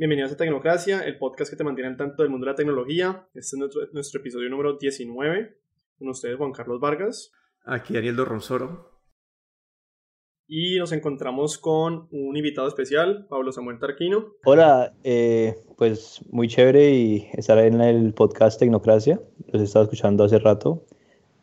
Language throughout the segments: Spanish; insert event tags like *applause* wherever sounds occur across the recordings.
Bienvenidos a Tecnocracia, el podcast que te mantiene al tanto del mundo de la tecnología. Este es nuestro, episodio número 19. Con ustedes, Juan Carlos Vargas. Aquí Daniel Dorronsoro. Y nos encontramos con un invitado especial, Pablo Samuel Tarquino. Hola, eh, pues muy chévere y estar en el podcast Tecnocracia. Los he estado escuchando hace rato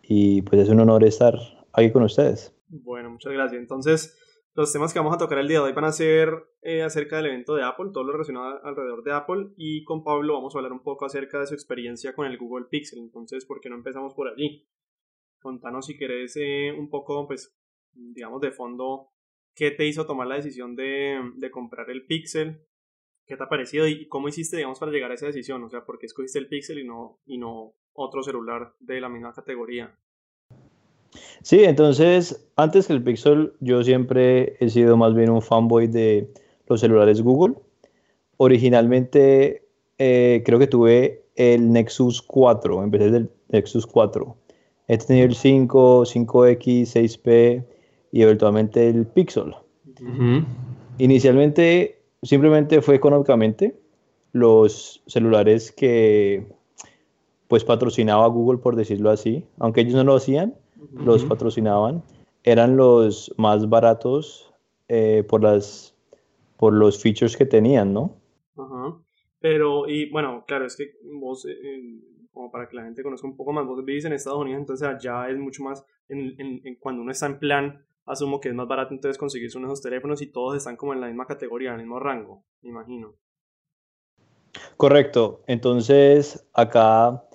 y pues es un honor estar aquí con ustedes. Bueno, muchas gracias. Entonces, los temas que vamos a tocar el día de hoy van a ser eh, acerca del evento de Apple, todo lo relacionado alrededor de Apple, y con Pablo vamos a hablar un poco acerca de su experiencia con el Google Pixel. Entonces, ¿por qué no empezamos por allí? Contanos si querés eh, un poco, pues, digamos, de fondo, qué te hizo tomar la decisión de, de comprar el Pixel, qué te ha parecido y cómo hiciste, digamos, para llegar a esa decisión. O sea, ¿por qué escogiste el Pixel y no, y no otro celular de la misma categoría? Sí, entonces, antes que el Pixel, yo siempre he sido más bien un fanboy de los celulares Google. Originalmente, eh, creo que tuve el Nexus 4, empecé del Nexus 4. He tenido el 5, 5X, 6P y eventualmente el Pixel. Inicialmente, simplemente fue económicamente los celulares que pues patrocinaba Google, por decirlo así, aunque ellos no lo hacían, los patrocinaban, eran los más baratos eh, por, las, por los features que tenían, ¿no? Ajá. Pero, y bueno, claro, es que vos, eh, como para que la gente conozca un poco más, vos vivís en Estados Unidos, entonces allá es mucho más, en, en, cuando uno está en plan, asumo que es más barato entonces conseguir uno de esos teléfonos y todos están como en la misma categoría, en el mismo rango, me imagino. Correcto, entonces acá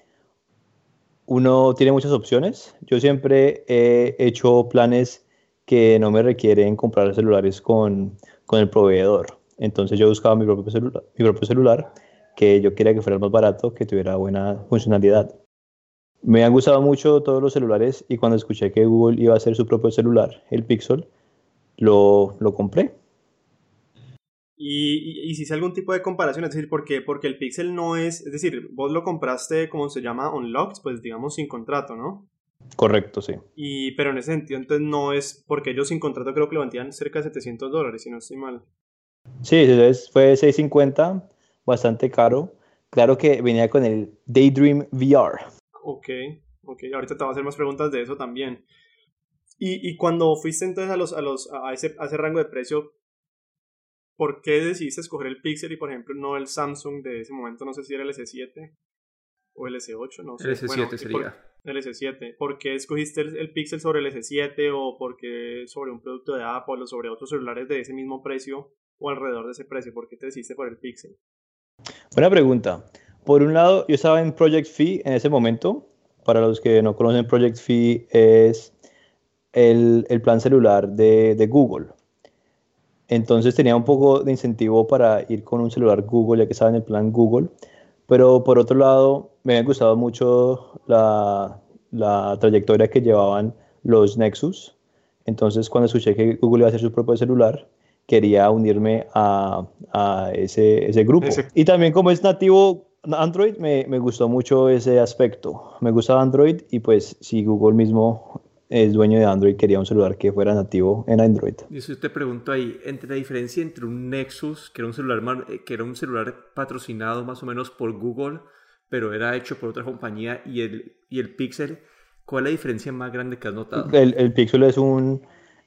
uno tiene muchas opciones. Yo siempre he hecho planes que no me requieren comprar celulares con, con el proveedor. Entonces yo buscaba mi propio, celular, mi propio celular que yo quería que fuera más barato, que tuviera buena funcionalidad. Me han gustado mucho todos los celulares y cuando escuché que Google iba a hacer su propio celular, el Pixel, lo, lo compré. Y, y, si hice algún tipo de comparación, es decir, porque, porque el Pixel no es, es decir, vos lo compraste, como se llama, unlocked, pues digamos sin contrato, ¿no? Correcto, sí. Y, pero en ese sentido, entonces no es, porque ellos sin contrato creo que lo vendían cerca de 700 dólares, si no estoy mal. Sí, fue 650, bastante caro. Claro que venía con el Daydream VR. Ok, ok, ahorita te voy a hacer más preguntas de eso también. Y, y cuando fuiste entonces a, los, a, los, a, ese, a ese rango de precio, ¿por qué decidiste escoger el Pixel y, por ejemplo, no el Samsung de ese momento? No sé si era el S7 o el S8, no sé. El S7 sería. el S7. ¿Por qué escogiste el, Pixel sobre el S7 o por qué sobre un producto de Apple o sobre otros celulares de ese mismo precio o alrededor de ese precio? ¿Por qué te decidiste por el Pixel? Buena pregunta. Por un lado, yo estaba en Project Fee en ese momento. Para los que no conocen, Project Fee es el, el plan celular de, de Google. Entonces tenía un poco de incentivo para ir con un celular Google, ya que estaba en el plan Google. Pero por otro lado, me había gustado mucho la, la trayectoria que llevaban los Nexus. Entonces, cuando escuché que Google iba a hacer su propio celular, quería unirme a, a ese, ese, grupo. Y también como es nativo Android, me, me, gustó mucho ese aspecto. Me gustaba Android y pues si Google mismo es dueño de Android, quería un celular que fuera nativo en Android. Y si te pregunto ahí, entre la diferencia entre un Nexus, que era un celular, eh, que era un celular patrocinado más o menos por Google, pero era hecho por otra compañía, y el, y el Pixel, ¿cuál es la diferencia más grande que has notado? El, el Pixel es un,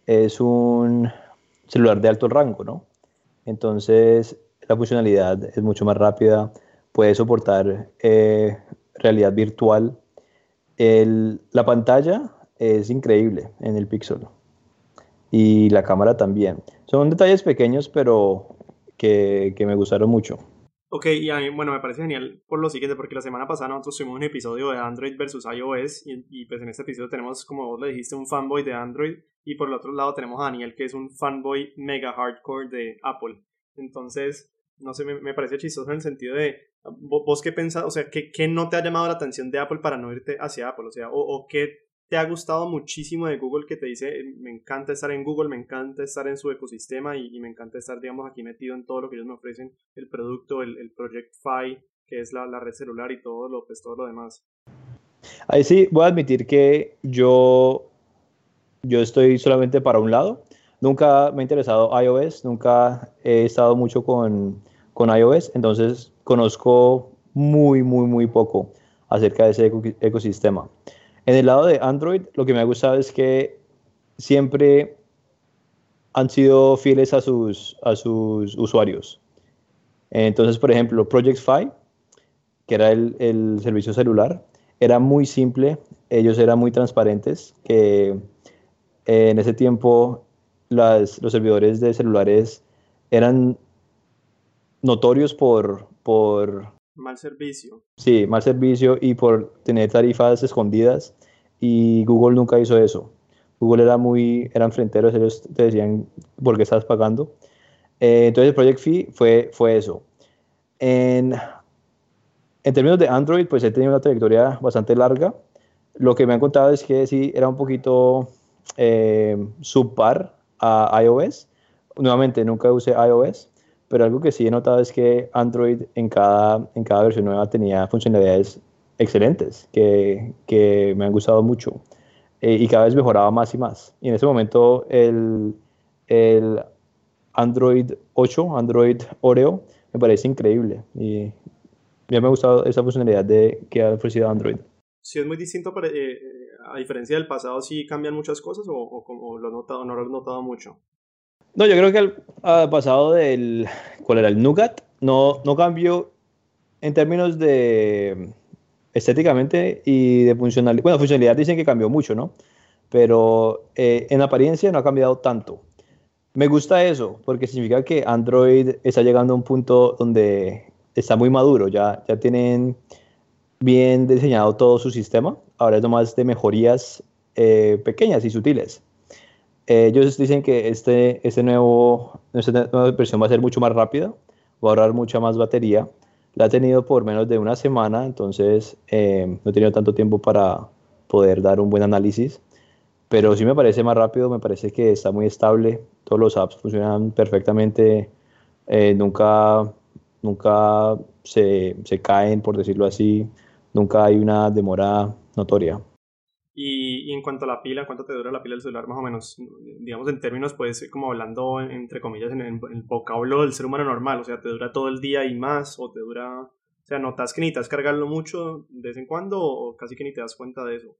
es un celular de alto rango, ¿no? Entonces, la funcionalidad es mucho más rápida, puede soportar eh, realidad virtual. El, la pantalla es increíble en el Pixel. Y la cámara también. Son detalles pequeños, pero que, que me gustaron mucho. Ok, y a mí, bueno, me parece genial por lo siguiente, porque la semana pasada nosotros tuvimos un episodio de Android versus iOS, y, pues en este episodio tenemos, como vos le dijiste, un fanboy de Android, y por el otro lado tenemos a Daniel, que es un fanboy mega hardcore de Apple. Entonces, no sé, me, parece chistoso en el sentido de, vos qué pensás, o sea, ¿qué, ¿qué, no te ha llamado la atención de Apple para no irte hacia Apple? O sea, o qué te ha gustado muchísimo de Google que te dice, me encanta estar en Google, me encanta estar en su ecosistema y, me encanta estar, digamos, aquí metido en todo lo que ellos me ofrecen, el producto, el, el Project Fi, que es la, la, red celular y todo lo, pues, todo lo demás. Ahí sí, voy a admitir que yo, yo estoy solamente para un lado. Nunca me ha interesado iOS, nunca he estado mucho con, con iOS, entonces conozco muy, muy, muy poco acerca de ese ecosistema. En el lado de Android, lo que me ha gustado es que siempre han sido fieles a sus, a sus usuarios. Entonces, por ejemplo, Project Fi, que era el, el, servicio celular, era muy simple, ellos eran muy transparentes, que en ese tiempo las, los servidores de celulares eran notorios por, por... Mal servicio. Sí, mal servicio y por tener tarifas escondidas y Google nunca hizo eso. Google era muy, eran fronteros, ellos te decían por qué estás pagando. Eh, entonces Project Fee fue, fue eso. En, en términos de Android, pues he tenido una trayectoria bastante larga. Lo que me han contado es que sí, era un poquito eh, subpar a iOS. Nuevamente, nunca usé iOS, pero algo que sí he notado es que Android en cada, en cada versión nueva tenía funcionalidades excelentes que, que me han gustado mucho. Eh, y cada vez mejoraba más y más. Y en ese momento el, el Android 8, Android Oreo, me parece increíble. Y ya me ha gustado esa funcionalidad de, que ha ofrecido Android. Sí, es muy distinto, eh, eh, a diferencia del pasado, ¿sí cambian muchas cosas o, o, lo notado, no lo has notado mucho? No, yo creo que al, pasado del, ¿cuál era? El Nougat, no, no cambió en términos de estéticamente y de funcionalidad. Bueno, funcionalidad dicen que cambió mucho, ¿no? Pero eh, en apariencia no ha cambiado tanto. Me gusta eso, porque significa que Android está llegando a un punto donde está muy maduro, ya, ya tienen bien diseñado todo su sistema, ahora es nomás de mejorías eh, pequeñas y sutiles. Eh, ellos dicen que este, este nuevo, esta nueva versión va a ser mucho más rápida, va a ahorrar mucha más batería la he tenido por menos de una semana, entonces eh, no he tenido tanto tiempo para poder dar un buen análisis. Pero sí me parece más rápido, me parece que está muy estable, todos los apps funcionan perfectamente, eh, nunca, nunca se, se caen, por decirlo así, nunca hay una demora notoria. Y, en cuanto a la pila, ¿cuánto te dura la pila del celular más o menos? Digamos en términos, pues como hablando entre comillas en el, vocablo del ser humano normal, o sea, ¿te dura todo el día y más? ¿O te dura, o sea, notas que necesitas cargarlo mucho de vez en cuando o casi que ni te das cuenta de eso?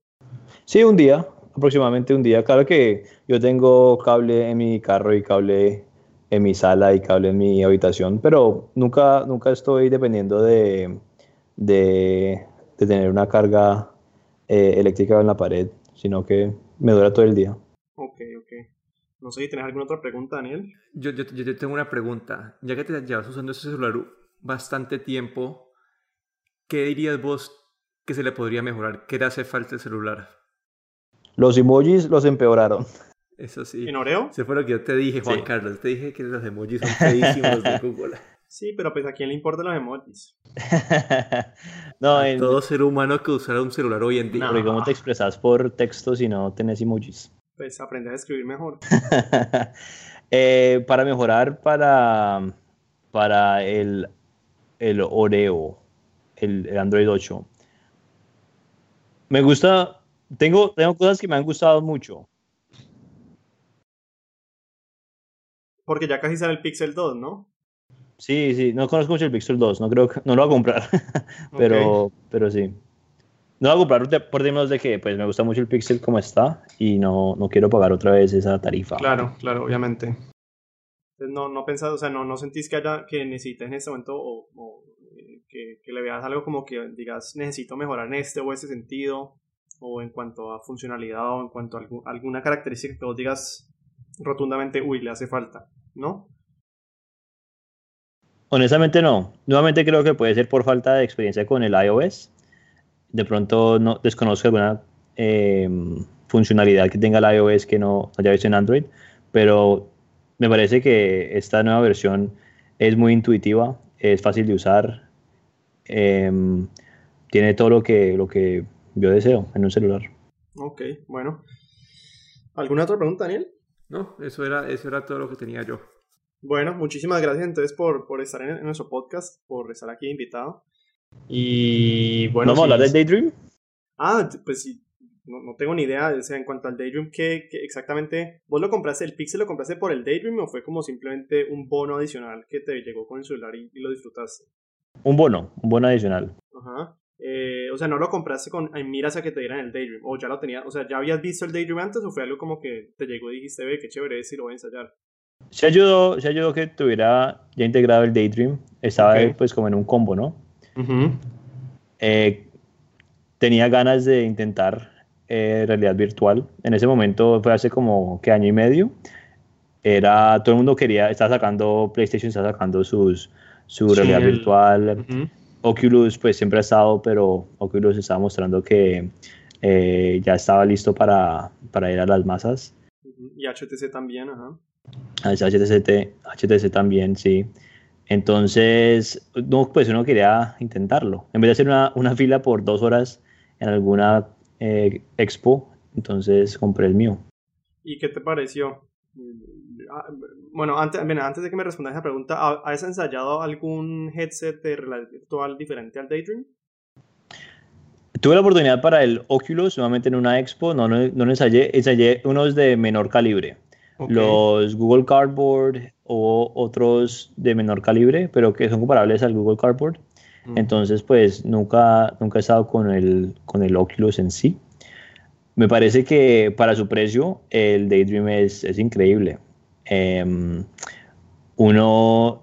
Sí, un día, aproximadamente un día. Claro que yo tengo cable en mi carro y cable en mi sala y cable en mi habitación, pero nunca, nunca estoy dependiendo de, de, de tener una carga eh, eléctrica en la pared, sino que me dura todo el día. Ok, ok. No sé si tienes alguna otra pregunta, Daniel. Yo, yo, yo tengo una pregunta. Ya que te llevas usando ese celular bastante tiempo, ¿qué dirías vos que se le podría mejorar? ¿Qué le hace falta el celular? Los emojis los empeoraron. Eso sí. ¿En Oreo? Se fue lo que yo te dije, Juan Carlos. Te dije que los emojis son feísimos de *laughs* Google. Sí, pero pues a quién le importan los emojis. *laughs* no, todo ser humano que usara un celular hoy en día. No. ¿cómo te expresas por texto si no tenés emojis? Pues aprende a escribir mejor. *laughs* Eh, para mejorar para, para el, el Oreo, el, el, Android 8. Me gusta, tengo, tengo cosas que me han gustado mucho. Porque ya casi sale el Pixel 2, ¿no? Sí, sí, no conozco mucho el Pixel 2, no creo que, no lo voy a comprar, *laughs* pero, pero sí. No lo voy a comprar por términos de que pues me gusta mucho el Pixel como está y no, no quiero pagar otra vez esa tarifa. Claro, claro, obviamente. No, no pensado, o sea, no, no sentís que haya, que necesites en este momento o, eh, que, que, le veas algo como que digas necesito mejorar en este o ese sentido o en cuanto a funcionalidad o en cuanto a alguna característica que vos digas rotundamente, uy, le hace falta, ¿no? Honestamente no. Nuevamente creo que puede ser por falta de experiencia con el iOS. De pronto no desconozco alguna em, funcionalidad que tenga el iOS que no haya visto en Android, pero me parece que esta nueva versión es muy intuitiva, es fácil de usar, em, tiene todo lo que, lo que yo deseo en un celular. Ok, bueno. ¿Alguna otra pregunta, Daniel? No, eso era, eso era todo lo que tenía yo. Bueno, muchísimas gracias entonces por, por estar en, nuestro podcast, por estar aquí invitado. Y bueno. ¿Vamos a hablar del Daydream? Ah, pues sí. no, no, tengo ni idea, o sea, en cuanto al Daydream, ¿qué, exactamente? ¿Vos lo compraste, el Pixel lo compraste por el Daydream o fue como simplemente un bono adicional que te llegó con el celular y, lo disfrutaste? Un bono, un bono adicional. Ajá. Eh, o sea, no lo compraste con en miras a que te dieran el Daydream, o ya lo tenías, o sea, ¿ya habías visto el Daydream antes o fue algo como que te llegó y dijiste, ve, qué chévere es y lo voy a ensayar? Se ayudó, se ayudó que tuviera ya integrado el Daydream, estaba pues como en un combo, ¿no? eh, tenía ganas de intentar eh, realidad virtual. En ese momento fue hace como que año y medio. Era, todo el mundo quería, estaba sacando, PlayStation estaba sacando sus, su realidad virtual. Oculus pues siempre ha estado, pero Oculus estaba mostrando que eh, ya estaba listo para, para, ir a las masas. Y HTC también, ajá. HTC, HTC también, sí. Entonces, no, pues uno quería intentarlo. En vez de hacer una, una fila por dos horas en alguna eh, expo, entonces compré el mío. ¿Y qué te pareció? Ah, bueno, antes, antes de que me respondas esa pregunta, ¿has ensayado algún headset de realidad virtual diferente al Daydream? Tuve la oportunidad para el Oculus, nuevamente en una expo, no, no, no ensayé, ensayé unos de menor calibre. Los Google Cardboard o otros de menor calibre, pero que son comparables al Google Cardboard. Entonces, pues nunca, nunca he estado con el, con el Oculus en sí. Me parece que para su precio el Daydream es, es increíble. Em, uno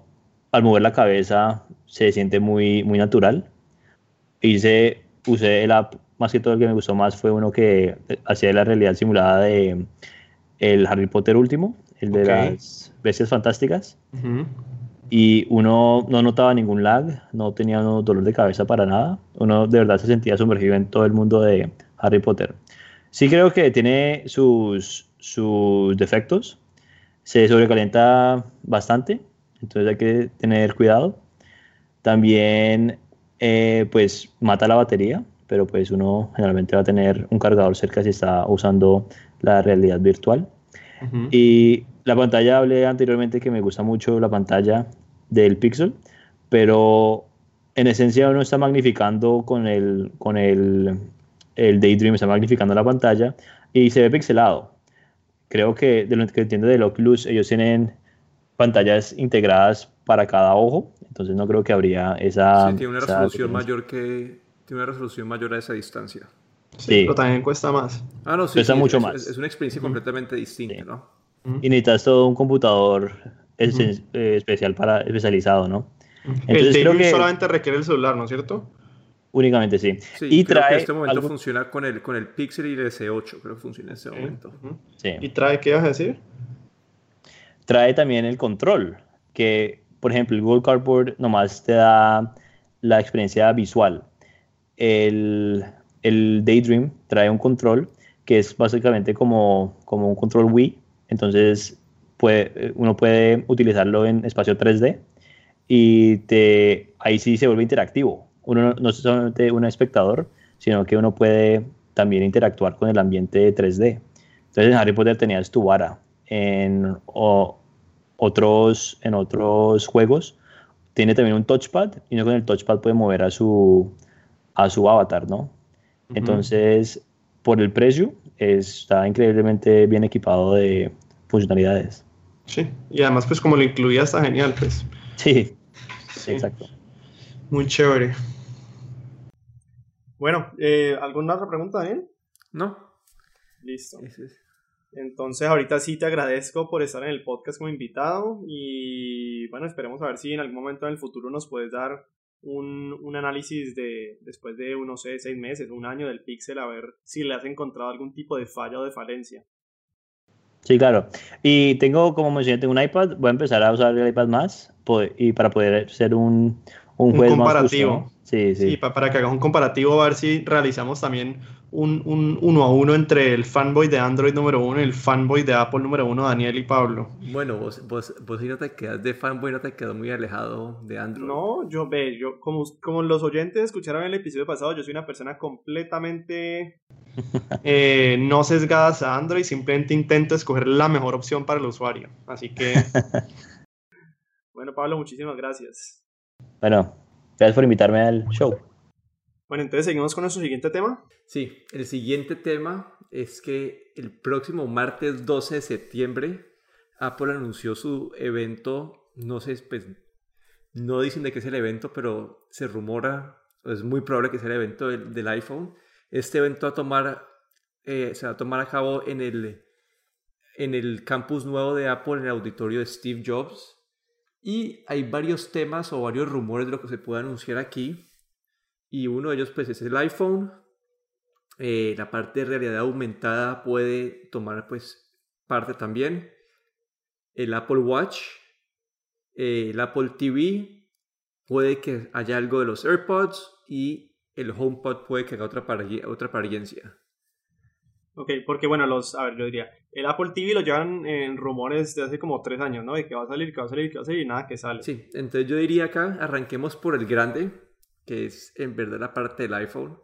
al mover la cabeza se siente muy, muy natural. Hice, usé el app, más que todo el que me gustó más fue uno que hacía la realidad simulada de el Harry Potter último, el de las bestias fantásticas y uno no notaba ningún lag, no tenía dolor de cabeza para nada, uno de verdad se sentía sumergido en todo el mundo de Harry Potter. Sí creo que tiene sus, sus defectos, se sobrecalienta bastante, entonces hay que tener cuidado. También eh, pues mata la batería, pero pues uno generalmente va a tener un cargador cerca si está usando la realidad virtual. Y la pantalla, hablé anteriormente que me gusta mucho la pantalla del Pixel, pero en esencia uno está magnificando con el, con el, el Daydream, está magnificando la pantalla y se ve pixelado. Creo que de lo que entiendo del Oculus, ellos tienen pantallas integradas para cada ojo, entonces no creo que habría esa... Sí, tiene una resolución mayor que... Tiene una resolución mayor a esa distancia. Sí, pero también cuesta más. Ah, no, sí. Cuesta mucho es, más. Es, una experiencia completamente distinta, ¿no? Y necesitas todo un computador eh, especial para, especializado, ¿no? Entonces, el creo que solamente requiere el celular, ¿no es cierto? Únicamente sí. y trae que en este momento funciona con el, con el Pixel y el S8, creo que funciona en este momento. Sí. ¿Y trae qué vas a decir? Trae también el control, que por ejemplo el Google Cardboard nomás te da la experiencia visual. El, el Daydream trae un control que es básicamente como, como un control Wii, entonces puede, uno puede utilizarlo en espacio 3D y te, ahí sí se vuelve interactivo. Uno no, es solamente un espectador, sino que uno puede también interactuar con el ambiente 3D. Entonces en Harry Potter tenías tu vara. En otros, en otros juegos tiene también un touchpad y uno con el touchpad puede mover a su, a su avatar, ¿no? Entonces, por el precio, está increíblemente bien equipado de funcionalidades. Sí, y además pues como lo incluía está genial, pues. Sí, exacto. Muy chévere. Bueno, eh, ¿alguna otra pregunta, Daniel? No. Listo. Entonces ahorita sí te agradezco por estar en el podcast como invitado y bueno, esperemos a ver si en algún momento en el futuro nos puedes dar un, un, análisis de después de, no sé, seis meses, un año del Pixel, a ver si le has encontrado algún tipo de falla o de falencia. Sí, claro. Y tengo, como mencioné, tengo un iPad, voy a empezar a usar el iPad más y para poder ser un, un, un comparativo. Más Sí, sí. sí para, que hagas un comparativo, a ver si realizamos también un, un, uno a uno entre el fanboy de Android número uno y el fanboy de Apple número uno, Daniel y Pablo. Bueno, vos, vos, vos si no te quedas de fanboy, no te quedas muy alejado de Android. No, yo ve, yo, como, como los oyentes escucharon en el episodio pasado, yo soy una persona completamente *laughs* eh, no sesgadas a Android, simplemente intento escoger la mejor opción para el usuario. Así que. *laughs* bueno, Pablo, muchísimas gracias. Bueno, Gracias por invitarme al show. Bueno, entonces seguimos con nuestro siguiente tema. Sí, el siguiente tema es que el próximo martes 12 de septiembre Apple anunció su evento, no sé, pues no dicen de qué es el evento, pero se rumora, es muy probable que sea el evento del, iPhone. Este evento a tomar, eh, se va a tomar a cabo en el, en el campus nuevo de Apple, en el auditorio de Steve Jobs. Y hay varios temas o varios rumores de lo que se puede anunciar aquí. Y uno de ellos pues es el iPhone. Eh, la parte de realidad aumentada puede tomar pues parte también. El Apple Watch eh, el Apple TV, puede que haya algo de los AirPods y el HomePod puede que haga otra, otra apariencia. Ok, porque bueno, los, a ver, yo diría, el Apple TV lo llevan en rumores de hace como tres años, ¿no? De que va a salir, que va a salir, que va a salir y nada que sale. Sí, entonces yo diría acá, arranquemos por el grande, que es en verdad la parte del iPhone.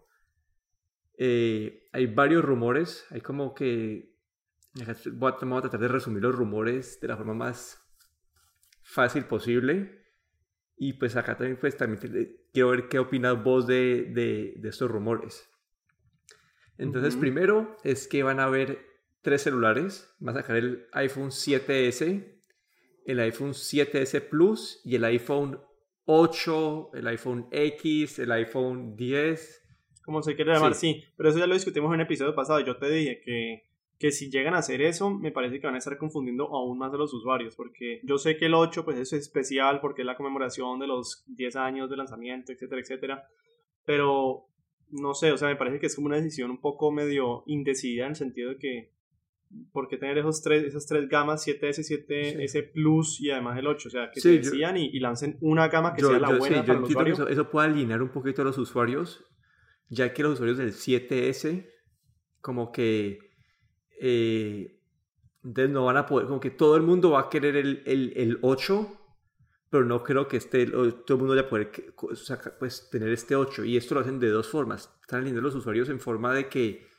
Eh, hay varios rumores, hay como que... Voy a, voy a tratar de resumir los rumores de la forma más fácil posible. Y pues acá también, pues también quiero ver qué opinas vos de, de, estos rumores. Entonces, primero es que van a haber tres celulares. Va a sacar el iPhone 7S, el iPhone 7S Plus y el iPhone 8, el iPhone X, el iPhone 10. Como se quiere llamar, sí. Pero eso ya lo discutimos en el episodio pasado. Yo te dije que que si llegan a hacer eso, me parece que van a estar confundiendo aún más a los usuarios, porque yo sé que el 8 pues es especial porque es la conmemoración de los 10 años de lanzamiento, etcétera, etcétera, pero no sé, o sea, me parece que es como una decisión un poco medio indecidida en el sentido de que ¿por qué tener esos tres, esas tres gamas 7S, 7S Plus y además el 8? O sea, que se decían y, lancen una gama que sea la buena para el usuario. Eso, eso puede alinear un poquito a los usuarios, ya que los usuarios del 7S como que eh, entonces no van a poder, como que todo el mundo va a querer el, el, el 8, pero no creo que esté, todo el mundo vaya a poder pues, tener este 8. Y esto lo hacen de dos formas. Están alineando los usuarios en forma de que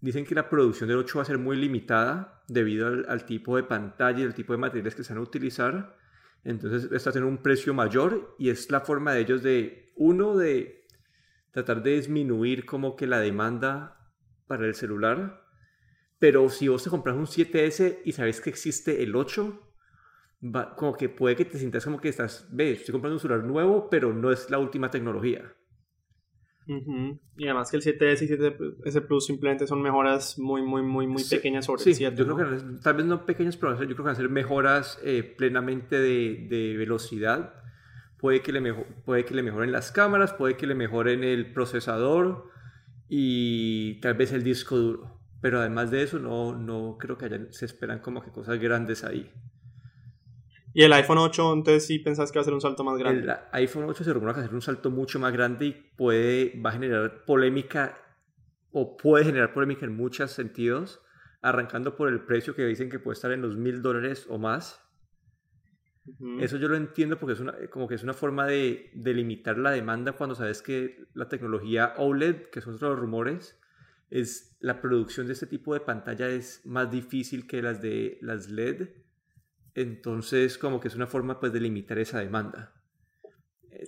dicen que la producción del 8 va a ser muy limitada debido al, tipo de pantalla y al tipo de materiales que se van a utilizar. Entonces está teniendo un precio mayor y es la forma de ellos de, uno, de tratar de disminuir como que la demanda para el celular pero si vos te compras un 7S y sabes que existe el 8, va, como que puede que te sientas como que estás, ves, estoy comprando un celular nuevo, pero no es la última tecnología. Y además que el 7S y 7S Plus simplemente son mejoras muy, muy, muy, muy pequeñas sobre el 7. Yo creo que tal vez no pequeñas, pero yo creo que van a ser mejoras eh, plenamente de, de, velocidad. Puede que, le puede que le mejoren las cámaras, puede que le mejoren el procesador y tal vez el disco duro. Pero además de eso, no, no creo que se esperan como que cosas grandes ahí. ¿Y el iPhone 8 entonces sí pensás que va a ser un salto más grande? El iPhone 8 se rumora que va a ser un salto mucho más grande y puede, va a generar polémica o puede generar polémica en muchos sentidos, arrancando por el precio que dicen que puede estar en los mil dólares o más. Eso yo lo entiendo porque es una, como que es una forma de, de, limitar la demanda cuando sabes que la tecnología OLED, que son otros rumores, es la producción de este tipo de pantalla es más difícil que las de las LED. Entonces, como que es una forma pues de limitar esa demanda.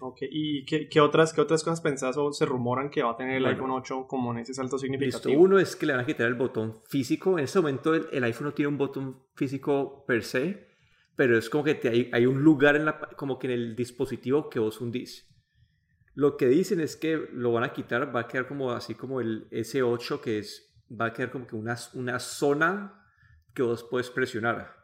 Ok, ¿y qué, otras, qué otras cosas pensás o se rumoran que va a tener el iPhone 8 como en ese salto significativo? Uno es que le van a quitar el botón físico. En este momento el, iPhone no tiene un botón físico per se, pero es como que te, hay, hay, un lugar en la, como que en el dispositivo que vos hundís. Lo que dicen es que lo van a quitar, va a quedar como así como el S8, que es, va a quedar como que una, una zona que vos puedes presionar.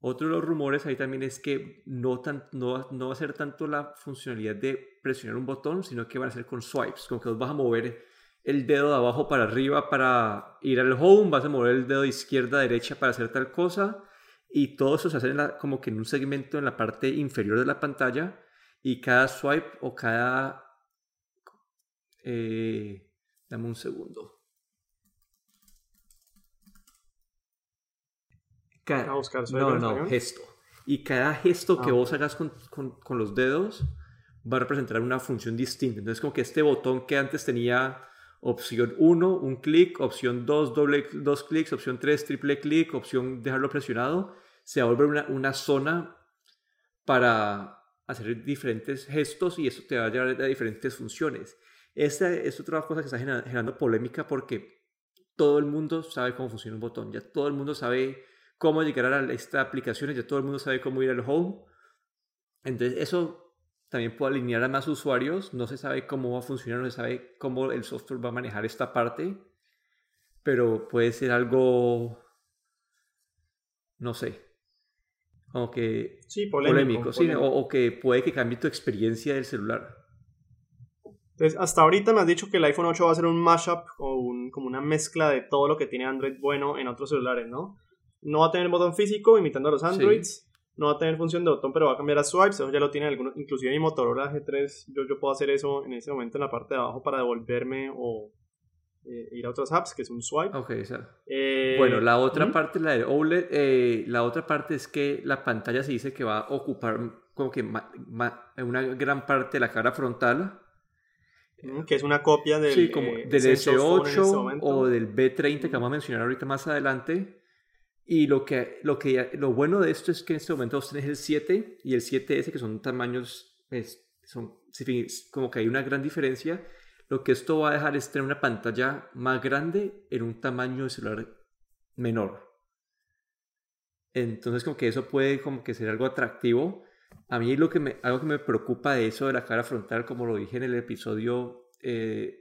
Otro de los rumores ahí también es que no, tan, no, no va a ser tanto la funcionalidad de presionar un botón, sino que van a ser con swipes, como que vas a mover el dedo de abajo para arriba para ir al home, vas a mover el dedo de izquierda a derecha para hacer tal cosa, y todo eso se hace como que en un segmento en la parte inferior de la pantalla, y cada swipe o cada... Eh, dame un segundo. Cada, no, no, gesto. Y cada gesto que ah. vos hagas con, con, con, los dedos va a representar una función distinta. Entonces, como que este botón que antes tenía opción 1, un clic, opción 2, doble, dos clics, opción 3, triple clic, opción dejarlo presionado, se va a volver una, una zona para, hacer diferentes gestos y eso te va a llevar a diferentes funciones. Esta es otra cosa que está generando polémica porque todo el mundo sabe cómo funciona un botón, ya todo el mundo sabe cómo llegar a esta aplicación, ya todo el mundo sabe cómo ir al home. Entonces eso también puede alinear a más usuarios, no se sabe cómo va a funcionar, no se sabe cómo el software va a manejar esta parte, pero puede ser algo, no sé, como que sí, polémico, Sí, o, que puede que cambie tu experiencia del celular. Entonces, hasta ahorita me has dicho que el iPhone 8 va a ser un mashup o un, como una mezcla de todo lo que tiene Android bueno en otros celulares, ¿no? No va a tener botón físico imitando a los Androids. No va a tener función de botón, pero va a cambiar a swipes. Eso ya lo tiene algunos. Inclusive mi Motorola G3, yo, yo puedo hacer eso en ese momento en la parte de abajo para devolverme o eh, ir a otras apps, que es un swipe. Eh, bueno, la otra parte, la de OLED, eh, la otra parte es que la pantalla se dice que va a ocupar como que una gran parte de la cara frontal. Que es una copia del, sí, como del S8 este o del B30 que vamos a mencionar ahorita más adelante. Y lo, que, lo, que, lo bueno de esto es que en este momento vos tenés el 7 y el 7S, que son tamaños, es, son, como que hay una gran diferencia. Lo que esto va a dejar es tener una pantalla más grande en un tamaño de celular menor. Entonces como que eso puede como que ser algo atractivo. A mí lo que me, algo que me preocupa de eso de la cara frontal, como lo dije en el episodio eh,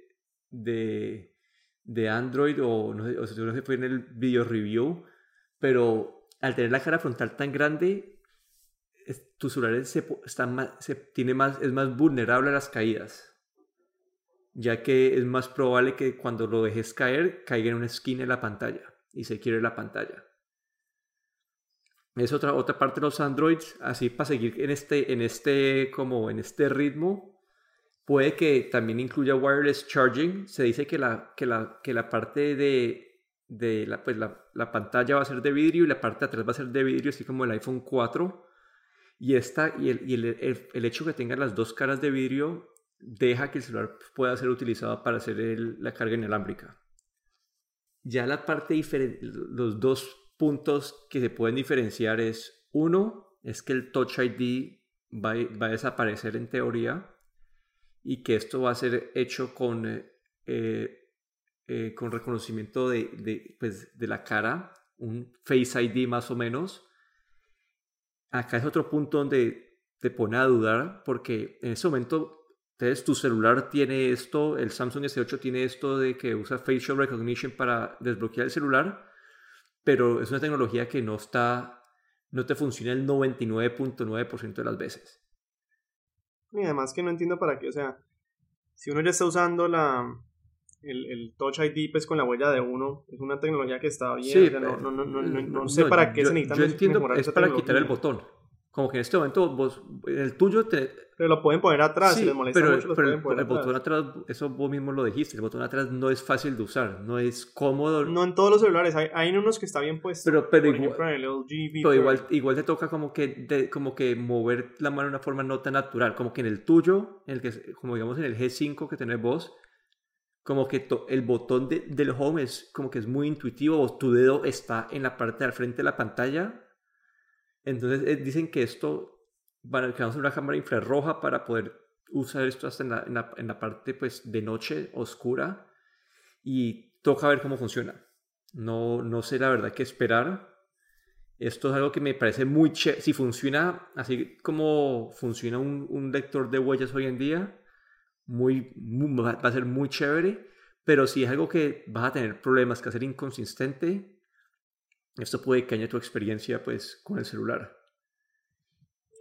de, de Android o no sé, o si no se fue en el video review, pero al tener la cara frontal tan grande, tu celular se, está más, se, tiene más, es más vulnerable a las caídas ya que es más probable que cuando lo dejes caer caiga en una esquina de la pantalla y se quiere la pantalla. Es otra, otra parte de los Androids, así para seguir en este, en este, como en este ritmo, puede que también incluya wireless charging. Se dice que la, que la, que la parte de, de la, pues la, la, pantalla va a ser de vidrio y la parte de atrás va a ser de vidrio, así como el iPhone 4. Y, esta, y, el, y el, el, el hecho que tenga las dos caras de vidrio deja que el celular pueda ser utilizado para hacer la carga inalámbrica. Ya la parte diferente, los dos puntos que se pueden diferenciar es, uno, es que el Touch ID va, a desaparecer en teoría y que esto va a ser hecho con, eh, eh, con reconocimiento de, pues, de la cara, un Face ID más o menos. Acá es otro punto donde te pone a dudar porque en ese momento entonces, tu celular tiene esto, el Samsung S8 tiene esto de que usa facial recognition para desbloquear el celular, pero es una tecnología que no está, no te funciona el 99.9% de las veces. Y además que no entiendo para qué, o sea, si uno ya está usando la, el, Touch ID pues con la huella de uno, es una tecnología que está bien, no, no, no, no, sé para qué se necesita Yo entiendo, es para quitar el botón. Como que en este momento vos, el tuyo te... Pero lo pueden poner atrás, si les molesta pero, mucho, pero, el botón atrás, eso vos mismo lo dijiste, el botón atrás no es fácil de usar, no es cómodo. No en todos los celulares, hay, hay unos que está bien puesto. Pero, pero, igual, pero igual, igual, te toca como que, como que mover la mano de una forma no tan natural, como que en el tuyo, en el que, como digamos en el G5 que tenés vos, como que el botón de, del home es como que es muy intuitivo, tu dedo está en la parte del frente de la pantalla entonces eh, dicen que esto, van a crear una cámara infrarroja para poder usar esto hasta en la, en la, parte pues, de noche oscura y toca ver cómo funciona. No, no sé la verdad qué esperar. Esto es algo que me parece muy chévere. Si funciona así como funciona un, un, lector de huellas hoy en día, muy, va a ser muy chévere. Pero si es algo que vas a tener problemas, que hacer inconsistente, esto puede que tu experiencia pues con el celular.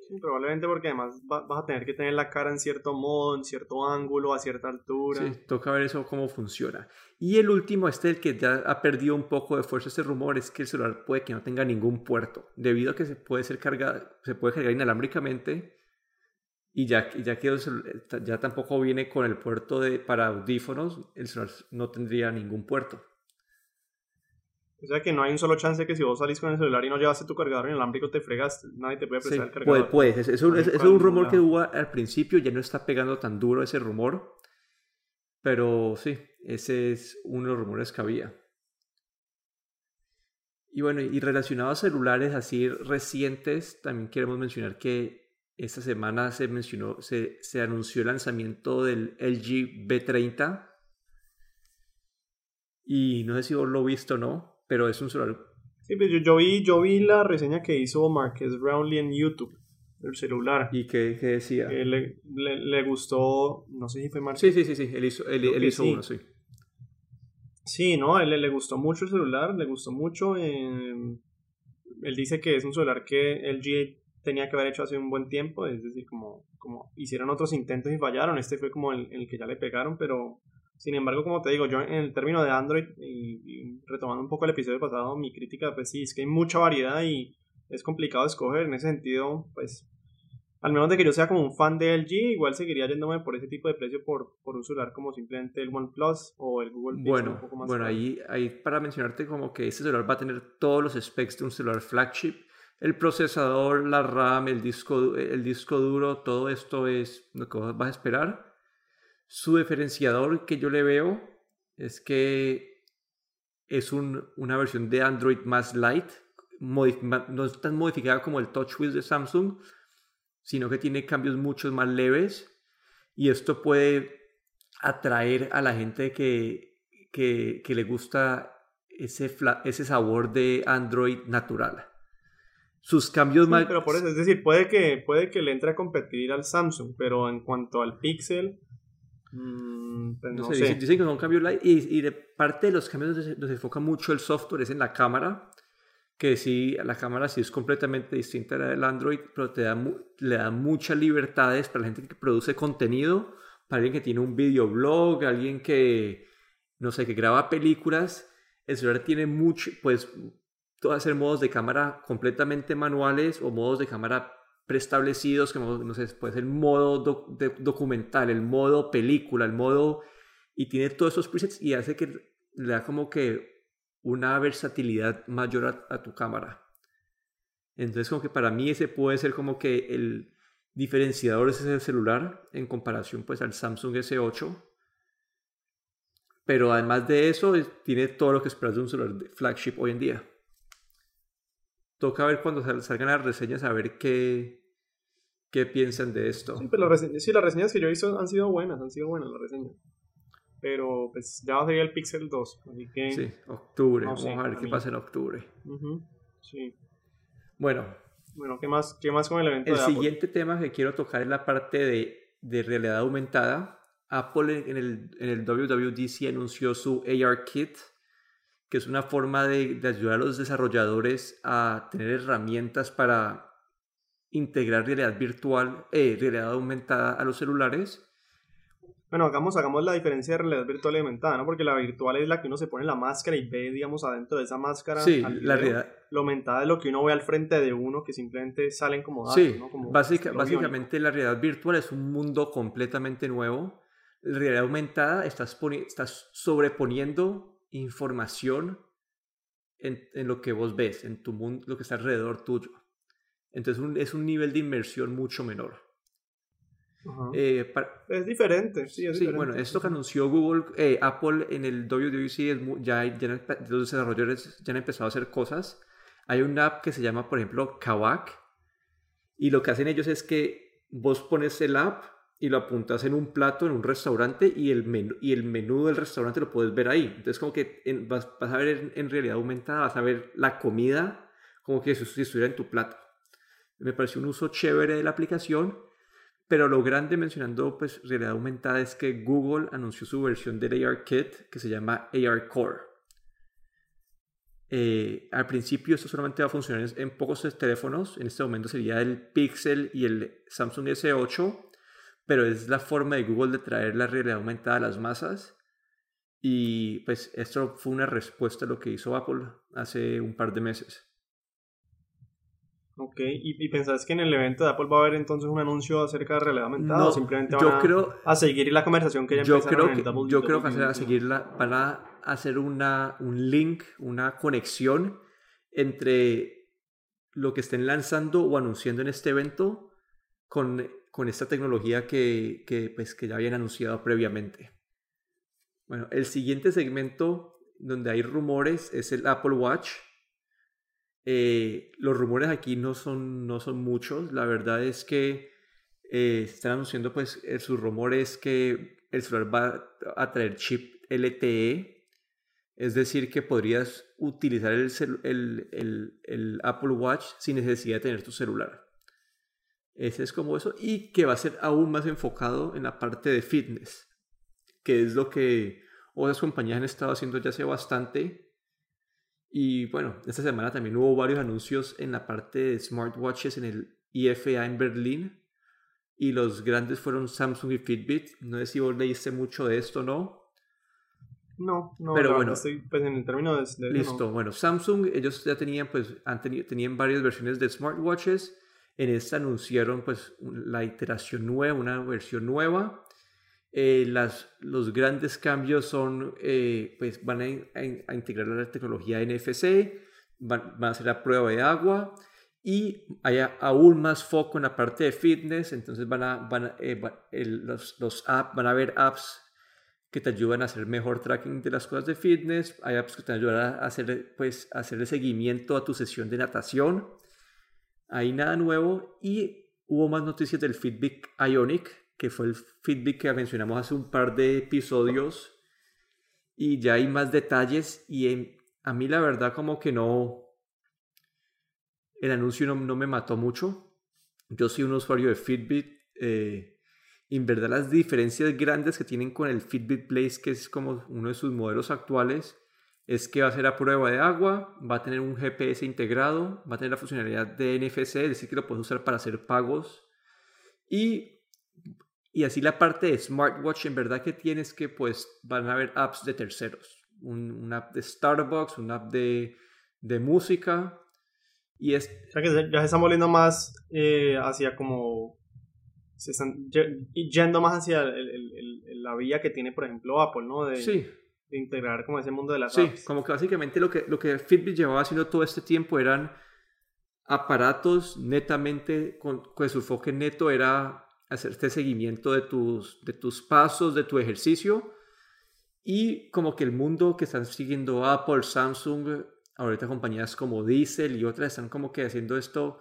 Sí, probablemente porque además vas a tener que tener la cara en cierto modo, en cierto ángulo, a cierta altura. Sí, toca ver eso cómo funciona. Y el último, este el que ya ha perdido un poco de fuerza este rumor, es que el celular puede que no tenga ningún puerto, debido a que se puede ser cargado, se puede cargar inalámbricamente y ya, ya que ya tampoco viene con el puerto de, para audífonos, el celular no tendría ningún puerto. O sea que no hay un solo chance que si vos salís con el celular y no llevaste tu cargador inalámbrico te fregaste, nadie te puede prestar el cargador. Puede, puede. Es, es, un, es, un rumor que hubo al principio, ya no está pegando tan duro ese rumor, pero sí, ese es uno de los rumores que había. Y bueno, y relacionado a celulares así recientes, también queremos mencionar que esta semana se mencionó, se, se anunció el lanzamiento del LG B30. Y no sé si vos lo visto o no, pero es un celular. Sí, pues yo, yo, vi, yo vi la reseña que hizo Marques Brownlee en YouTube del celular. ¿Y qué, qué decía? Que le, le, le, gustó, no sé si fue Marques. Sí, sí, sí, sí, él hizo, él, él hizo sí. uno, sí. Sí, no, él le gustó mucho el celular, le gustó mucho. Eh, él dice que es un celular que LG tenía que haber hecho hace un buen tiempo, es decir, como, como hicieron otros intentos y fallaron, este fue como el, el que ya le pegaron, pero sin embargo, como te digo, yo en el término de Android, y, y, retomando un poco el episodio pasado, mi crítica, pues sí, es que hay mucha variedad y es complicado escoger, en ese sentido, pues, al menos de que yo sea como un fan de LG, igual seguiría yéndome por ese tipo de precio por, por un celular como simplemente el OnePlus o el Google Pixel Bueno, un poco más bueno caro. ahí, ahí para mencionarte como que este celular va a tener todos los specs de un celular flagship, el procesador, la RAM, el disco, el disco duro, todo esto es lo que vas a esperar. Su diferenciador que yo le veo es que es un, una versión de Android más light, no es tan modificada como el TouchWiz de Samsung, sino que tiene cambios mucho más leves y esto puede atraer a la gente que, que, que le gusta ese, ese sabor de Android natural sus cambios sí, más... Pero por eso, es decir, puede que, puede que le entre a competir al Samsung, pero en cuanto al Pixel, mmm, pues no, no sé, sé. Dicen, dicen, que son cambios light y, y, de parte de los cambios donde se, donde se, enfoca mucho el software es en la cámara, que sí, la cámara sí es completamente distinta a la del Android, pero te da, le da muchas libertades para la gente que produce contenido, para alguien que tiene un videoblog, alguien que, no sé, que graba películas. El celular tiene mucho, pues hacer modos de cámara completamente manuales o modos de cámara preestablecidos, que no sé, puede ser el modo doc, de, documental, el modo película, el modo... Y tiene todos esos presets y hace que le da como que una versatilidad mayor a, a tu cámara. Entonces como que para mí ese puede ser como que el diferenciador de ese celular en comparación pues al Samsung S8. Pero además de eso, tiene todo lo que esperas de un celular flagship hoy en día toca ver cuando salgan las reseñas a ver qué, qué piensan de esto. Sí, pero las reseñas, sí, las reseñas que yo hice han sido buenas, han sido buenas las reseñas. Pero pues ya va a salir el Pixel 2, así que... Sí, octubre, no vamos sé, a ver qué mí. pasa en octubre. Uh -huh. Sí. Bueno. Bueno, ¿qué más, qué más con el evento El de Apple? siguiente tema que quiero tocar es la parte de, de realidad aumentada. Apple en el, en el WWDC anunció su AR Kit, que es una forma de, de, ayudar a los desarrolladores a tener herramientas para integrar realidad virtual, eh, realidad aumentada a los celulares. Bueno, hagamos, hagamos la diferencia de realidad virtual y aumentada, ¿no? Porque la virtual es la que uno se pone la máscara y ve, digamos, adentro de esa máscara. Sí, al la realidad. La aumentada es lo que uno ve al frente de uno, que simplemente salen como datos, Sí, ¿no? Como básica, básicamente la realidad virtual es un mundo completamente nuevo. La realidad aumentada estás, estás sobreponiendo información en, en, lo que vos ves, en tu mundo, lo que está alrededor tuyo. Entonces un, es un nivel de inmersión mucho menor. Uh -huh. eh, para, es diferente, sí, es sí, diferente. bueno, esto que anunció Google, eh, Apple en el WWDC, es muy, ya, ya los desarrolladores ya han empezado a hacer cosas. Hay una app que se llama, por ejemplo, Kawak, y lo que hacen ellos es que vos pones el app y lo apuntas en un plato en un restaurante y el menú, y el menú del restaurante lo puedes ver ahí. Entonces como que en, vas, vas, a ver en, en, realidad aumentada, vas a ver la comida como que si estuviera en tu plato. Me pareció un uso chévere de la aplicación, pero lo grande mencionando pues realidad aumentada es que Google anunció su versión del AR Kit que se llama AR Core. Eh, al principio esto solamente va a funcionar en pocos teléfonos, en este momento sería el Pixel y el Samsung S8, pero es la forma de Google de traer la realidad aumentada a las masas. Y pues esto fue una respuesta a lo que hizo Apple hace un par de meses. Ok, ¿Y, ¿Y, pensás que en el evento de Apple va a haber entonces un anuncio acerca de realidad aumentada no, o simplemente van yo a, creo, a seguir la conversación que ya yo creo en que, el WWDC? Yo creo que van a seguir la, van a hacer una, un link, una conexión entre lo que estén lanzando o anunciando en este evento con, con esta tecnología que, pues, que ya habían anunciado previamente. Bueno, el siguiente segmento donde hay rumores es el Apple Watch. Eh, los rumores aquí no son, no son muchos. La verdad es que eh, están anunciando, pues, eh, sus rumores que el celular va a traer chip LTE. Es decir, que podrías utilizar el Apple Watch sin necesidad de tener tu celular. Ese es como eso. Y que va a ser aún más enfocado en la parte de fitness, que es lo que otras compañías han estado haciendo ya hace bastante. Y bueno, esta semana también hubo varios anuncios en la parte de smartwatches en el IFA en Berlín. Y los grandes fueron Samsung y Fitbit. No sé si vos leíste mucho de esto, ¿no? No, no, Pero bueno. estoy pues en el término de, Listo, no. bueno, Samsung, ellos ya tenían, pues, han tenido, tenían varias versiones de smartwatches. En esta anunciaron, pues, la iteración nueva, una versión nueva. Eh, las, los grandes cambios son, eh, pues, van a, a a integrar la tecnología NFC, van, van a hacer la prueba de agua y hay aún más foco en la parte de fitness. Entonces, van a, van a- eh, va- el- los, los app, van a haber apps que te ayudan a hacer mejor tracking de las cosas de fitness. Hay apps que te ayudan a hacer, pues, a hacerle seguimiento a tu sesión de natación. Hay nada nuevo y hubo más noticias del Fitbit Ionic, que fue el Fitbit que mencionamos hace un par de episodios. Y ya hay más detalles y a mí la verdad como que no... El anuncio no, no me mató mucho. Yo soy un usuario de Fitbit. eh, en verdad las diferencias grandes que tienen con el Fitbit Blaze, que es como uno de sus modelos actuales, es que va a ser a prueba de agua, va a tener un GPS integrado, va a tener la funcionalidad de NFC, es decir, que lo puedes usar para hacer pagos. Y, y así la parte de smartwatch, en verdad que tienes que pues van a haber apps de terceros. Un, una app de Starbucks, una app de, de música. Y es, O sea que ya se están volviendo más eh, hacia como... Se están ye- yendo más hacia el- el- la vía que tiene, por ejemplo, Apple, ¿no? De, sí, de integrar como ese mundo de las Sí, apps. como que básicamente lo que, lo que Fitbit llevaba haciendo todo este tiempo eran aparatos netamente, con, con su enfoque neto era hacerte seguimiento de tus, de tus pasos, de tu ejercicio. Y como que el mundo que están siguiendo Apple, Samsung, ahorita compañías como Diesel y otras están como que haciendo esto,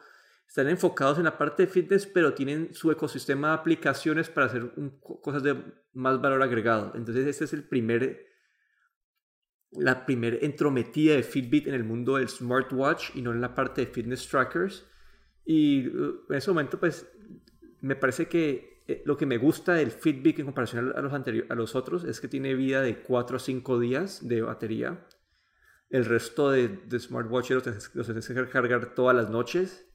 están enfocados en la parte de fitness, pero tienen su ecosistema de aplicaciones para hacer un- co- cosas de más valor agregado. Entonces este es el primer la primera entrometida de Fitbit en el mundo del smartwatch y no en la parte de fitness trackers. Y uh, en ese momento, pues, me parece que eh, lo que me gusta del Fitbit en comparación a los, anterior- a los otros es que tiene vida de 4 a 5 días de batería. El resto de, de los tienes, que cargar todas las noches.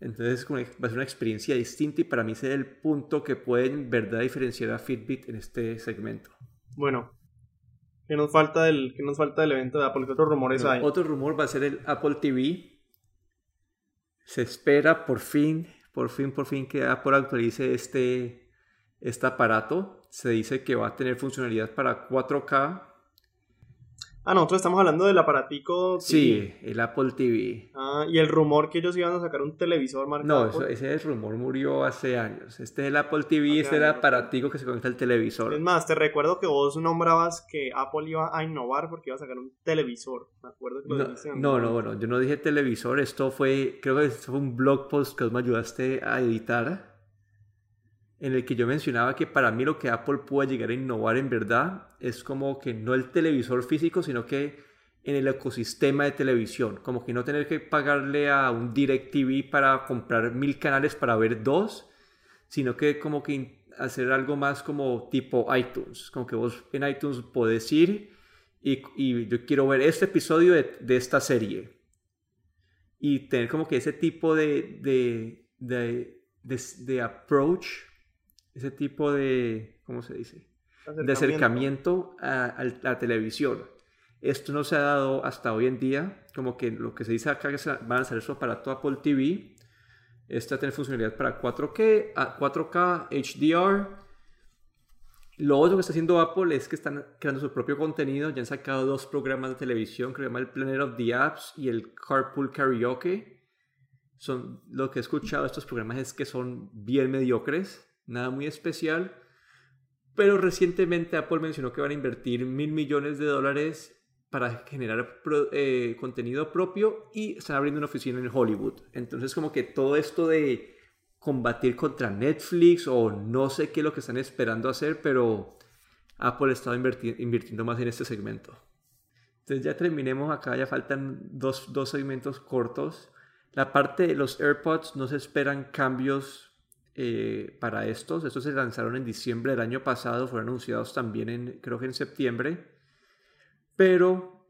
Entonces, va a ser una experiencia distinta y para mí ese es el punto que puede en verdad diferenciar a Fitbit en este segmento. Bueno, ¿qué nos falta del, qué nos falta del evento de Apple? ¿Qué otros rumores hay? Otro rumor va a ser el Apple TV. Se espera por fin, por fin, por fin que Apple actualice este, este aparato. Se dice que va a tener funcionalidad para 4K. Ah, nosotros estamos hablando del aparatico. TV. Sí, el Apple TV. Ah, y el rumor que ellos iban a sacar un televisor marcado. No, eso- ese rumor murió hace años. Este es el Apple TV, Hace este era el aparatico que se conecta al televisor. Es más, te recuerdo que vos nombrabas que Apple iba a innovar porque iba a sacar un televisor. Me acuerdo que lo No, dijiste no, no, bueno, yo no dije televisor, esto fue, creo que esto fue un blog post que vos me ayudaste a editar, en el que yo mencionaba que para mí lo que Apple puede llegar a innovar en verdad es como que no el televisor físico, sino que en el ecosistema de televisión, como que no tener que pagarle a un DirecTV para comprar mil canales para ver dos, sino que como que hacer algo más como tipo iTunes, como que vos en iTunes podés ir y, yo quiero ver este episodio de, esta serie. Y tener como que ese tipo de, de, de, de approach, ese tipo de, ¿cómo se dice? De acercamiento a, a la televisión. Esto no se ha dado hasta hoy en día, como que lo que se dice acá que se van a eso para tu Apple TV. Esta tiene funcionalidad para 4K, a 4K, HDR. Lo otro que está haciendo Apple es que están creando su propio contenido. Ya han sacado dos programas de televisión que se llama el Planet of the Apps y el Carpool Karaoke. Son, lo que he escuchado de estos programas es que son bien mediocres, nada muy especial. Pero recientemente Apple mencionó que van a invertir mil millones de dólares para generar eh, contenido propio y están abriendo una oficina en Hollywood. Entonces como que todo esto de combatir contra Netflix o no sé qué es lo que están esperando hacer, pero Apple está invirtiendo más en este segmento. Entonces ya terminemos acá, ya faltan dos, dos segmentos cortos. La parte de los AirPods no se esperan cambios eh, para estos. Estos se lanzaron en diciembre del año pasado, fueron anunciados también en, creo que en septiembre. Pero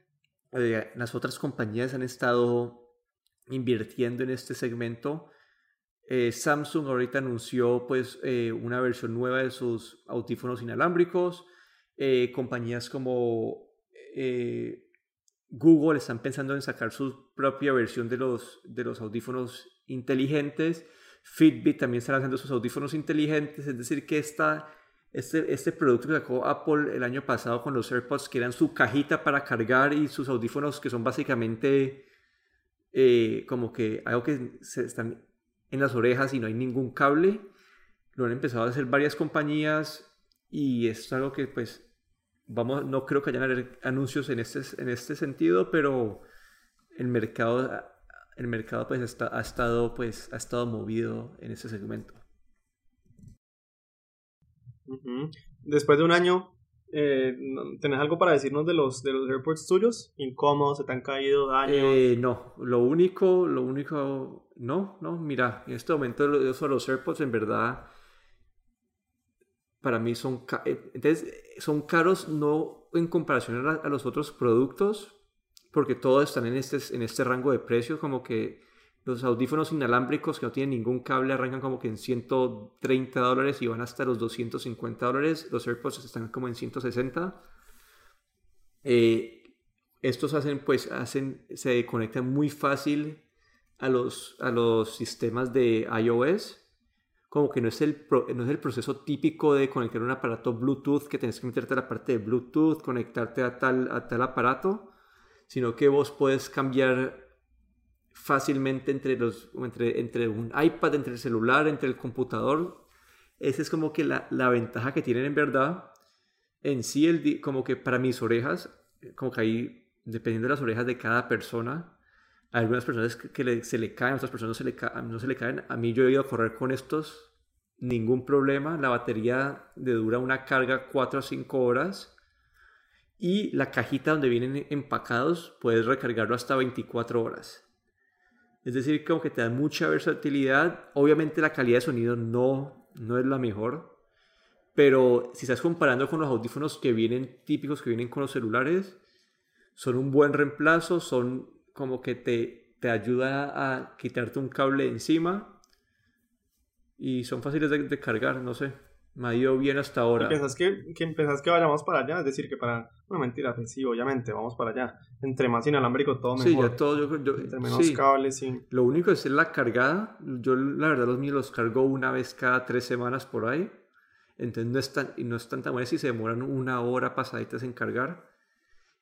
eh, las otras compañías han estado invirtiendo en este segmento. Eh, Samsung ahorita anunció pues una versión nueva de sus audífonos inalámbricos. compañías como Google están pensando en sacar su propia versión de los, de los audífonos inteligentes. Fitbit también está lanzando sus audífonos inteligentes. Es decir, que esta, este, este producto que sacó Apple el año pasado con los AirPods, que eran su cajita para cargar y sus audífonos que son básicamente eh, como que algo que se están en las orejas y no hay ningún cable. Lo han empezado a hacer varias compañías y es algo que pues vamos, no creo que hayan anuncios en este, en este sentido, pero el mercado, el mercado pues está, ha, estado, pues, ha estado movido en ese segmento. Después de un año, eh, ¿tenés algo para decirnos de los, de los airports tuyos? ¿Incómodos? ¿Se te han caído daños? Eh, no, lo único, lo único, no, no, mira, en este momento los, los AirPods en verdad para mí son, eh, entonces, son caros no en comparación a, los otros productos, porque todos están en este, en este rango de precios, como que los audífonos inalámbricos que no tienen ningún cable arrancan como que en 130 dólares y van hasta los 250 dólares, los AirPods están como en 160. Eh, estos hacen, pues, hacen, se conectan muy fácil a los, a los sistemas de iOS. Como que no es, el no es el proceso típico de conectar un aparato Bluetooth, que tienes que meterte a la parte de Bluetooth, conectarte a tal, a tal aparato, sino que vos puedes cambiar fácilmente entre, los, entre, entre un iPad, entre el celular, entre el computador. Esa es como que la, la ventaja que tienen en verdad. En sí, el, como que para mis orejas, como que ahí, dependiendo de las orejas de cada persona, a algunas personas que se le caen, otras personas se le, no se le caen. A mí yo he ido a correr con estos, ningún problema. La batería de dura una carga 4 a 5 horas. Y la cajita donde vienen empacados puedes recargarlo hasta 24 horas. Es decir, como que te da mucha versatilidad. Obviamente la calidad de sonido no, no es la mejor. Pero si estás comparando con los audífonos que vienen típicos, que vienen con los celulares, son un buen reemplazo, son como que te, te ayuda a quitarte un cable encima y son fáciles de, cargar, no sé. Me ha ido bien hasta ahora. ¿Y pensás que, que, que vayamos para allá? Es decir, que para... Una mentira, pues sí, obviamente, vamos para allá. Entre más inalámbrico, todo mejor. Sí, ya todo. Yo, Entre menos cables, sí. Lo único es la cargada. Yo, la verdad, los míos los cargo una vez cada tres semanas por ahí. Entonces no están, no están tan buenos si se demoran una hora pasaditas en cargar.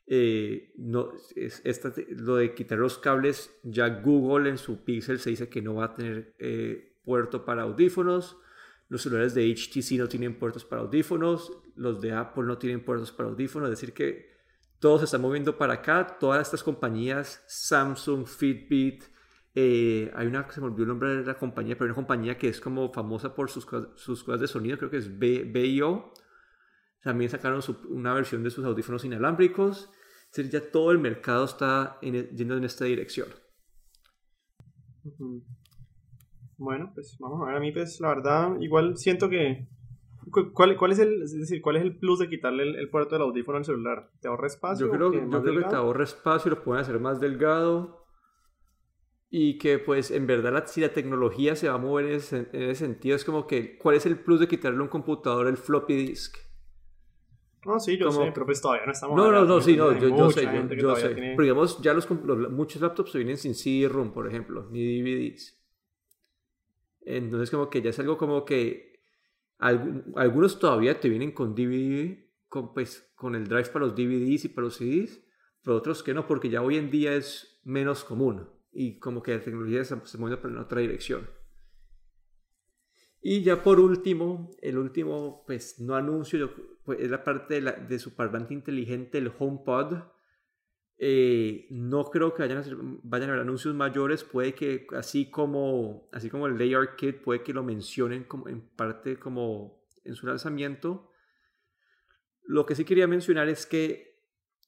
Eh, no, es, esta, lo de quitar los cables, ya Google en su Pixel se dice que no va a tener eh, puerto para audífonos. Los celulares de HTC no tienen puertos para audífonos. Los de Apple no tienen puertos para audífonos. Es decir, que todo se está moviendo para acá. Todas estas compañías, Samsung, Fitbit, eh, hay una, se me olvidó el nombre de la compañía, pero una compañía que es como famosa por sus, sus cosas de sonido, creo que es BIO. También sacaron una versión de sus audífonos inalámbricos ya todo el mercado está e, yendo en esta dirección. Bueno, pues vamos a ver, a mí pues la verdad, igual siento que... ¿Cuál, cuál es el decir, cuál es el plus de quitarle el, puerto del audífono al celular? ¿Te ahorra espacio? Yo creo, yo creo que te ahorra espacio, lo pueden hacer más delgado y que pues en verdad la, si la tecnología se va a mover en ese, en ese, sentido es como que ¿cuál es el plus de quitarle a un computador el floppy disk? No, sí, yo sé, pero pues todavía no estamos. No, no, no, sí, no, yo, sé, yo, yo sé. Pero digamos, ya los, muchos laptops vienen sin CD-ROM, por ejemplo, ni DVDs. Entonces, como que ya es algo como que algunos todavía te vienen con DVD, con, pues, con el drive para los DVDs y para los CDs, pero otros que no, porque ya hoy en día es menos común y como que la tecnología se, se mueve en otra dirección. Y ya por último, el último, pues no anuncio, pues, es la parte de, su parlante inteligente, el HomePod. Eh, no creo que vayan a, vayan a haber anuncios mayores. Puede que, así como, así como el Layer Kit, puede que lo mencionen como, en parte como en su lanzamiento. Lo que sí quería mencionar es que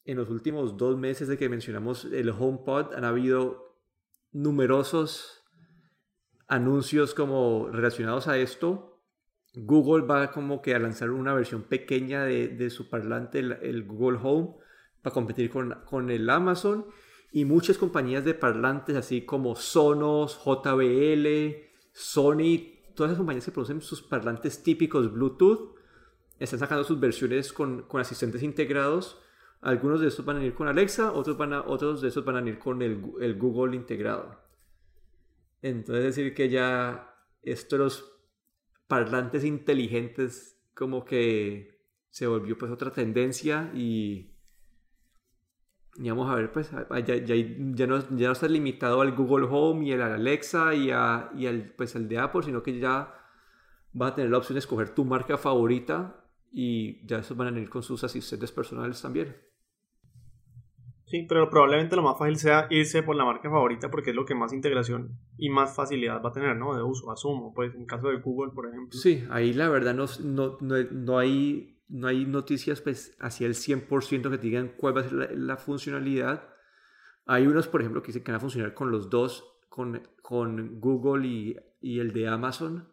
en los últimos dos meses de que mencionamos el HomePod han habido numerosos anuncios como relacionados a esto. Google va como que a lanzar una versión pequeña de, de su parlante, el Google Home para competir con, con el Amazon y muchas compañías de parlantes así como Sonos, JBL, Sony, todas las compañías que producen sus parlantes típicos Bluetooth están sacando sus versiones con, con asistentes integrados. Algunos de estos van a ir con Alexa, otros, van a, otros de estos van a ir con el, el Google integrado. Entonces decir que ya estos parlantes inteligentes como que se volvió pues otra tendencia y y vamos a ver, pues ya, ya, ya, no, ya no está limitado al Google Home y al Alexa y, a, y al, pues, el de Apple, sino que ya vas a tener la opción de escoger tu marca favorita y ya esos van a venir con sus asistentes personales también. Sí, pero probablemente lo más fácil sea irse por la marca favorita porque es lo que más integración y más facilidad va a tener, ¿no? De uso, asumo, pues en caso de Google, por ejemplo. Sí, ahí la verdad no, no, no, no hay no hay noticias pues, hacia el 100% que digan cuál va a ser la, funcionalidad. Hay unos, por ejemplo, que dicen que van a funcionar con los dos, con, con Google y, y, el de Amazon.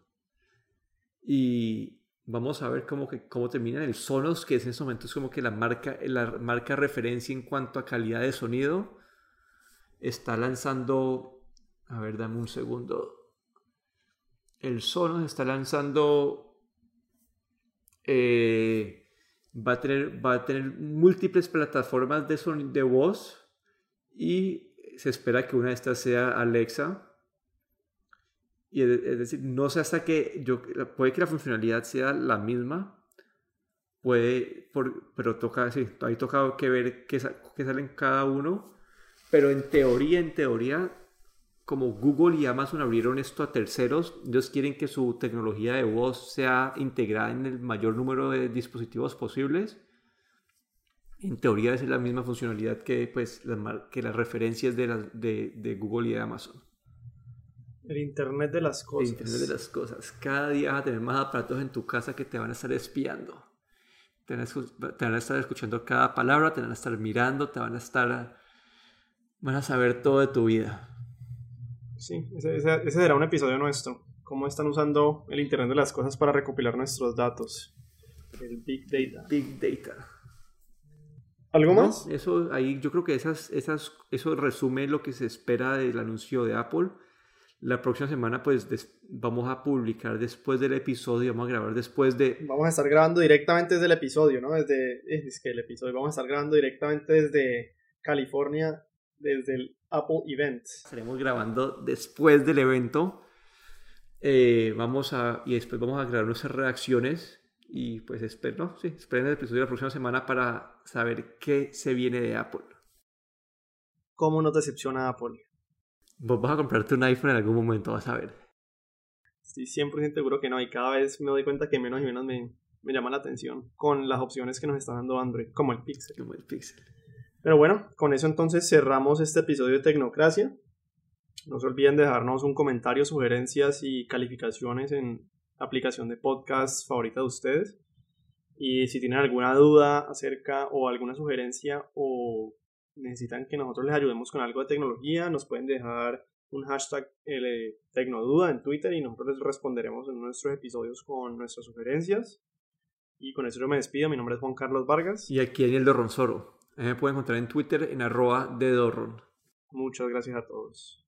Y vamos a ver cómo, que, cómo termina el Sonos, que es en este momento es como que la marca, la marca referencia en cuanto a calidad de sonido. Está lanzando, a ver, dame un segundo. El Sonos está lanzando eh, va, a tener, va a tener múltiples plataformas de, son, de voz y se espera que una de estas sea Alexa. Y es, decir, no sé hasta que yo, puede que la funcionalidad sea la misma, puede, por, pero toca, sí, ahí toca que ver qué, qué sale en cada uno. Pero en teoría, en teoría, como Google y Amazon abrieron esto a terceros, ellos quieren que su tecnología de voz sea integrada en el mayor número de dispositivos posibles. En teoría es la misma funcionalidad que, pues, las, que las referencias de, de, de, Google y de Amazon. El Internet de las cosas. El Internet de las cosas. Cada día vas a tener más aparatos en tu casa que te van a estar espiando. Te van a, te van a estar escuchando cada palabra, te van a estar mirando, te van a estar... Van a saber todo de tu vida. Sí, ese, ese, será un episodio nuestro. Cómo están usando el Internet de las Cosas para recopilar nuestros datos. El Big Data. Big Data. ¿Algo más? Eso, ahí yo creo que esas, esas, eso resume lo que se espera del anuncio de Apple. La próxima semana, pues vamos a publicar después del episodio, vamos a grabar después de. Vamos a estar grabando directamente desde el episodio, ¿no? Desde. Es que el episodio, vamos a estar grabando directamente desde California, desde el Apple Event. Estaremos grabando después del evento. Eh, vamos a, y después vamos a grabar nuestras reacciones. Y pues espero, no, sí, esperen el episodio de la próxima semana para saber qué se viene de Apple. ¿Cómo nos decepciona Apple? Vos vas a comprarte un iPhone en algún momento, vas a ver. Estoy 100% seguro que no, y cada vez me doy cuenta que menos y menos me, me llama la atención con las opciones que nos está dando Android, como el Pixel. Como el Pixel. Pero bueno, con eso entonces cerramos este episodio de Tecnocracia. No se olviden de dejarnos un comentario, sugerencias y calificaciones en la aplicación de podcast favorita de ustedes. Y si tienen alguna duda acerca o alguna sugerencia o necesitan que nosotros les ayudemos con algo de tecnología, nos pueden dejar un hashtag eh, Tecnoduda en Twitter y nosotros les responderemos en nuestros episodios con nuestras sugerencias. Y con eso yo me despido. Mi nombre es Juan Carlos Vargas. Y aquí Daniel de Ronsoro me pueden encontrar en Twitter en arroba de Dorron. Muchas gracias a todos.